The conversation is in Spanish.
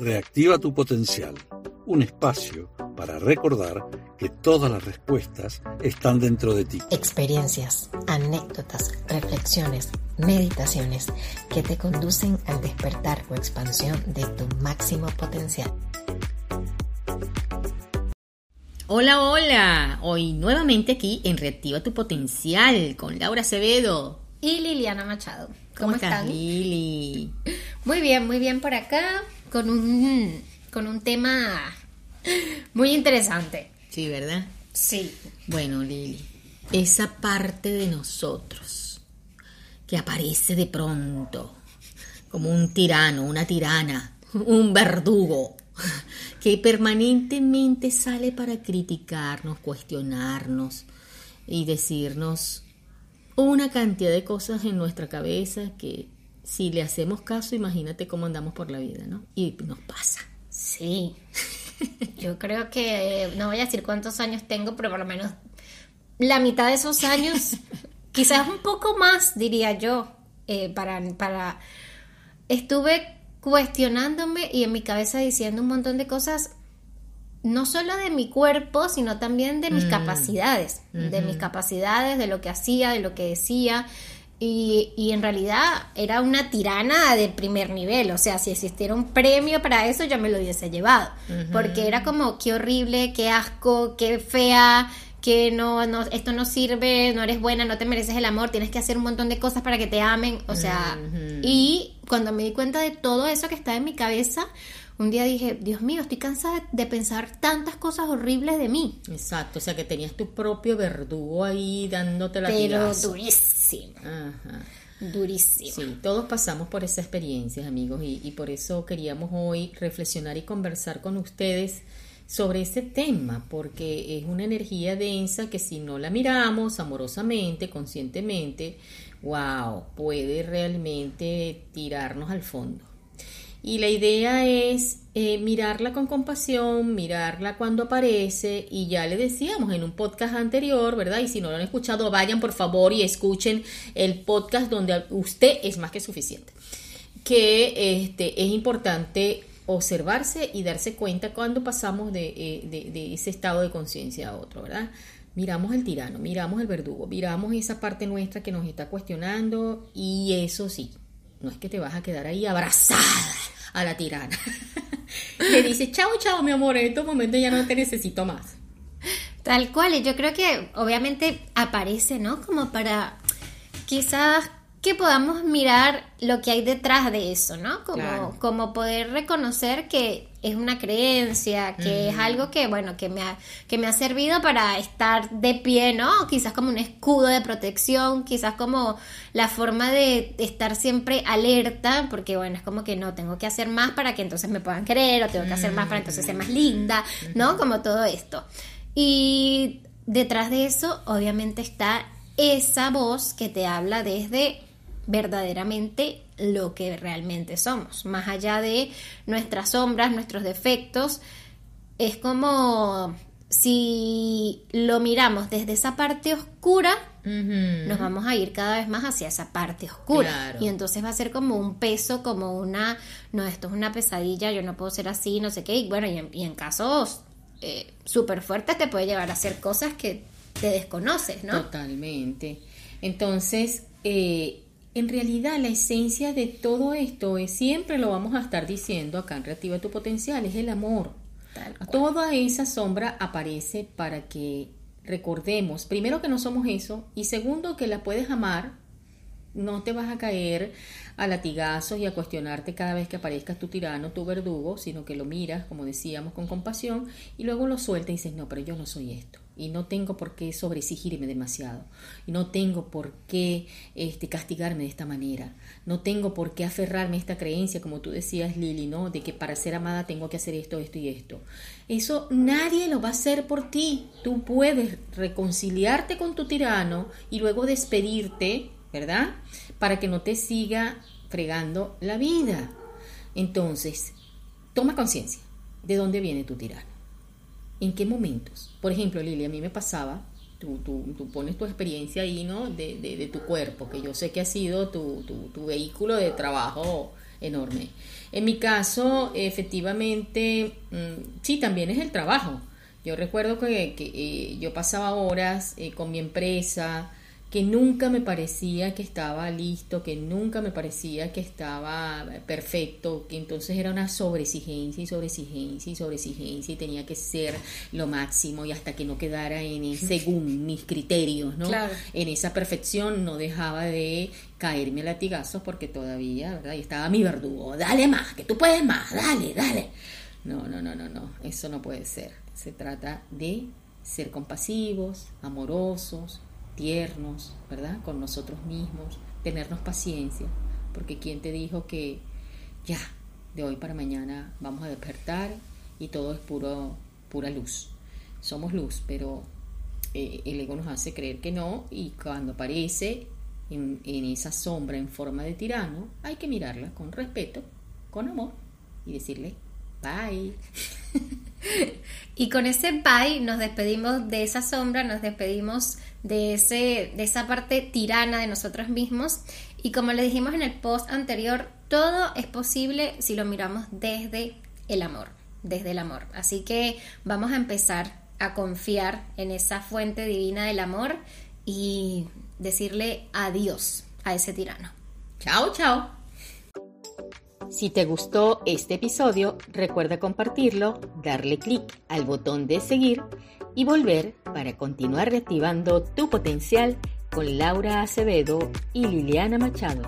Reactiva tu potencial, un espacio para recordar que todas las respuestas están dentro de ti. Experiencias, anécdotas, reflexiones, meditaciones que te conducen al despertar o expansión de tu máximo potencial. Hola, hola. Hoy nuevamente aquí en Reactiva tu potencial con Laura Acevedo y Liliana Machado. ¿Cómo, estás, Lili? Muy bien, muy bien por acá con un, con un tema muy interesante. Sí, ¿verdad? Sí. Bueno, Lili, esa parte de nosotros que aparece de pronto como un tirano, una tirana, un verdugo, que permanentemente sale para criticarnos, cuestionarnos y decirnos una cantidad de cosas en nuestra cabeza que si le hacemos caso, imagínate cómo andamos por la vida, ¿no? Y nos pasa. Sí. Yo creo que, no voy a decir cuántos años tengo, pero por lo menos la mitad de esos años, quizás un poco más, diría yo, eh, para, para... Estuve cuestionándome y en mi cabeza diciendo un montón de cosas, no solo de mi cuerpo, sino también de mis mm. capacidades, de mis capacidades, de lo que hacía, de lo que decía. Y, en realidad era una tirana de primer nivel, o sea, si existiera un premio para eso ya me lo hubiese llevado, porque era como, qué horrible, qué asco, qué fea, que no, no, esto no sirve, no eres buena, no te mereces el amor, tienes que hacer un montón de cosas para que te amen, o sea, y cuando me di cuenta de todo eso que estaba en mi cabeza, un día dije, Dios mío, estoy cansada de pensar tantas cosas horribles de mí. Exacto, o sea que tenías tu propio verdugo ahí dándote la Pero durísimo. Ajá. Durísimo. Sí, todos pasamos por esa experiencia, amigos, y, y por eso queríamos hoy reflexionar y conversar con ustedes sobre ese tema, porque es una energía densa que si no la miramos amorosamente, conscientemente, wow, puede realmente tirarnos al fondo. Y la idea es eh, mirarla con compasión, mirarla cuando aparece y ya le decíamos en un podcast anterior, ¿verdad? Y si no lo han escuchado, vayan por favor y escuchen el podcast donde usted es más que suficiente. Que este, es importante observarse y darse cuenta cuando pasamos de, eh, de, de ese estado de conciencia a otro, ¿verdad? Miramos el tirano, miramos el verdugo, miramos esa parte nuestra que nos está cuestionando y eso sí, no es que te vas a quedar ahí abrazada a la tirana. Le dice, chao, chao, mi amor, en estos momentos ya no te necesito más. Tal cual, yo creo que obviamente aparece, ¿no? Como para quizás que podamos mirar lo que hay detrás de eso, ¿no? Como, como poder reconocer que es una creencia, que es algo que, bueno, que me, ha, que me ha servido para estar de pie, ¿no? Quizás como un escudo de protección, quizás como la forma de estar siempre alerta, porque, bueno, es como que no, tengo que hacer más para que entonces me puedan creer, o tengo que hacer más para entonces ser más linda, ¿no? Como todo esto. Y detrás de eso, obviamente, está esa voz que te habla desde verdaderamente lo que realmente somos, más allá de nuestras sombras, nuestros defectos, es como si lo miramos desde esa parte oscura, nos vamos a ir cada vez más hacia esa parte oscura. Y entonces va a ser como un peso, como una, no, esto es una pesadilla, yo no puedo ser así, no sé qué. Y bueno, y en, casos eh, súper fuertes te puede llevar a hacer cosas que te desconoces, ¿no? Totalmente. Entonces, eh, en realidad la esencia de todo esto es siempre lo vamos a estar diciendo acá en Reactiva tu potencial, es el amor. Toda esa sombra aparece para que recordemos, primero que no somos eso y segundo que la puedes amar, no te vas a caer a latigazos y a cuestionarte cada vez que aparezca tu tirano, tu verdugo, sino que lo miras, como decíamos, con compasión y luego lo sueltas y dices, no, pero yo no soy esto y no tengo por qué sobreexigirme demasiado y no tengo por qué este, castigarme de esta manera, no tengo por qué aferrarme a esta creencia, como tú decías Lili, ¿no? de que para ser amada tengo que hacer esto, esto y esto. Eso nadie lo va a hacer por ti. Tú puedes reconciliarte con tu tirano y luego despedirte, ¿verdad? Para que no te siga fregando la vida. Entonces, toma conciencia de dónde viene tu tirano. ¿En qué momentos? Por ejemplo, Lili, a mí me pasaba, tú, tú, tú pones tu experiencia ahí, ¿no? De, de, tu cuerpo, que yo sé que ha sido tu, tu, vehículo de trabajo enorme. En mi caso, efectivamente, mm, sí, también es el trabajo. Yo recuerdo que, eh, yo pasaba horas eh, con mi empresa, que nunca me parecía que estaba listo, que nunca me parecía que estaba perfecto, que entonces era una sobreexigencia y sobreexigencia y sobreexigencia y tenía que ser lo máximo y hasta que no quedara en según mis criterios, ¿no? En esa perfección no dejaba de caerme a latigazos porque todavía, ¿verdad? Y estaba mi verdugo, dale más, que tú puedes más, dale, dale. No, no, no, no, no, eso no puede ser. Se trata de ser compasivos, amorosos, tiernos, ¿verdad? Con nosotros mismos, tenernos paciencia, porque ¿quién te dijo que ya, de hoy para mañana vamos a despertar y todo es puro, pura luz? Somos luz, pero eh, el ego nos hace creer que no y cuando aparece en, en esa sombra en forma de tirano, hay que mirarla con respeto, con amor y decirle, bye. y con ese bye nos despedimos de esa sombra, nos despedimos de, ese, de esa parte tirana de nosotros mismos. Y como le dijimos en el post anterior, todo es posible si lo miramos desde el amor, desde el amor. Así que vamos a empezar a confiar en esa fuente divina del amor y decirle adiós a ese tirano. Chao, chao. Si te gustó este episodio, recuerda compartirlo, darle clic al botón de seguir y volver para continuar reactivando tu potencial con Laura Acevedo y Liliana Machado.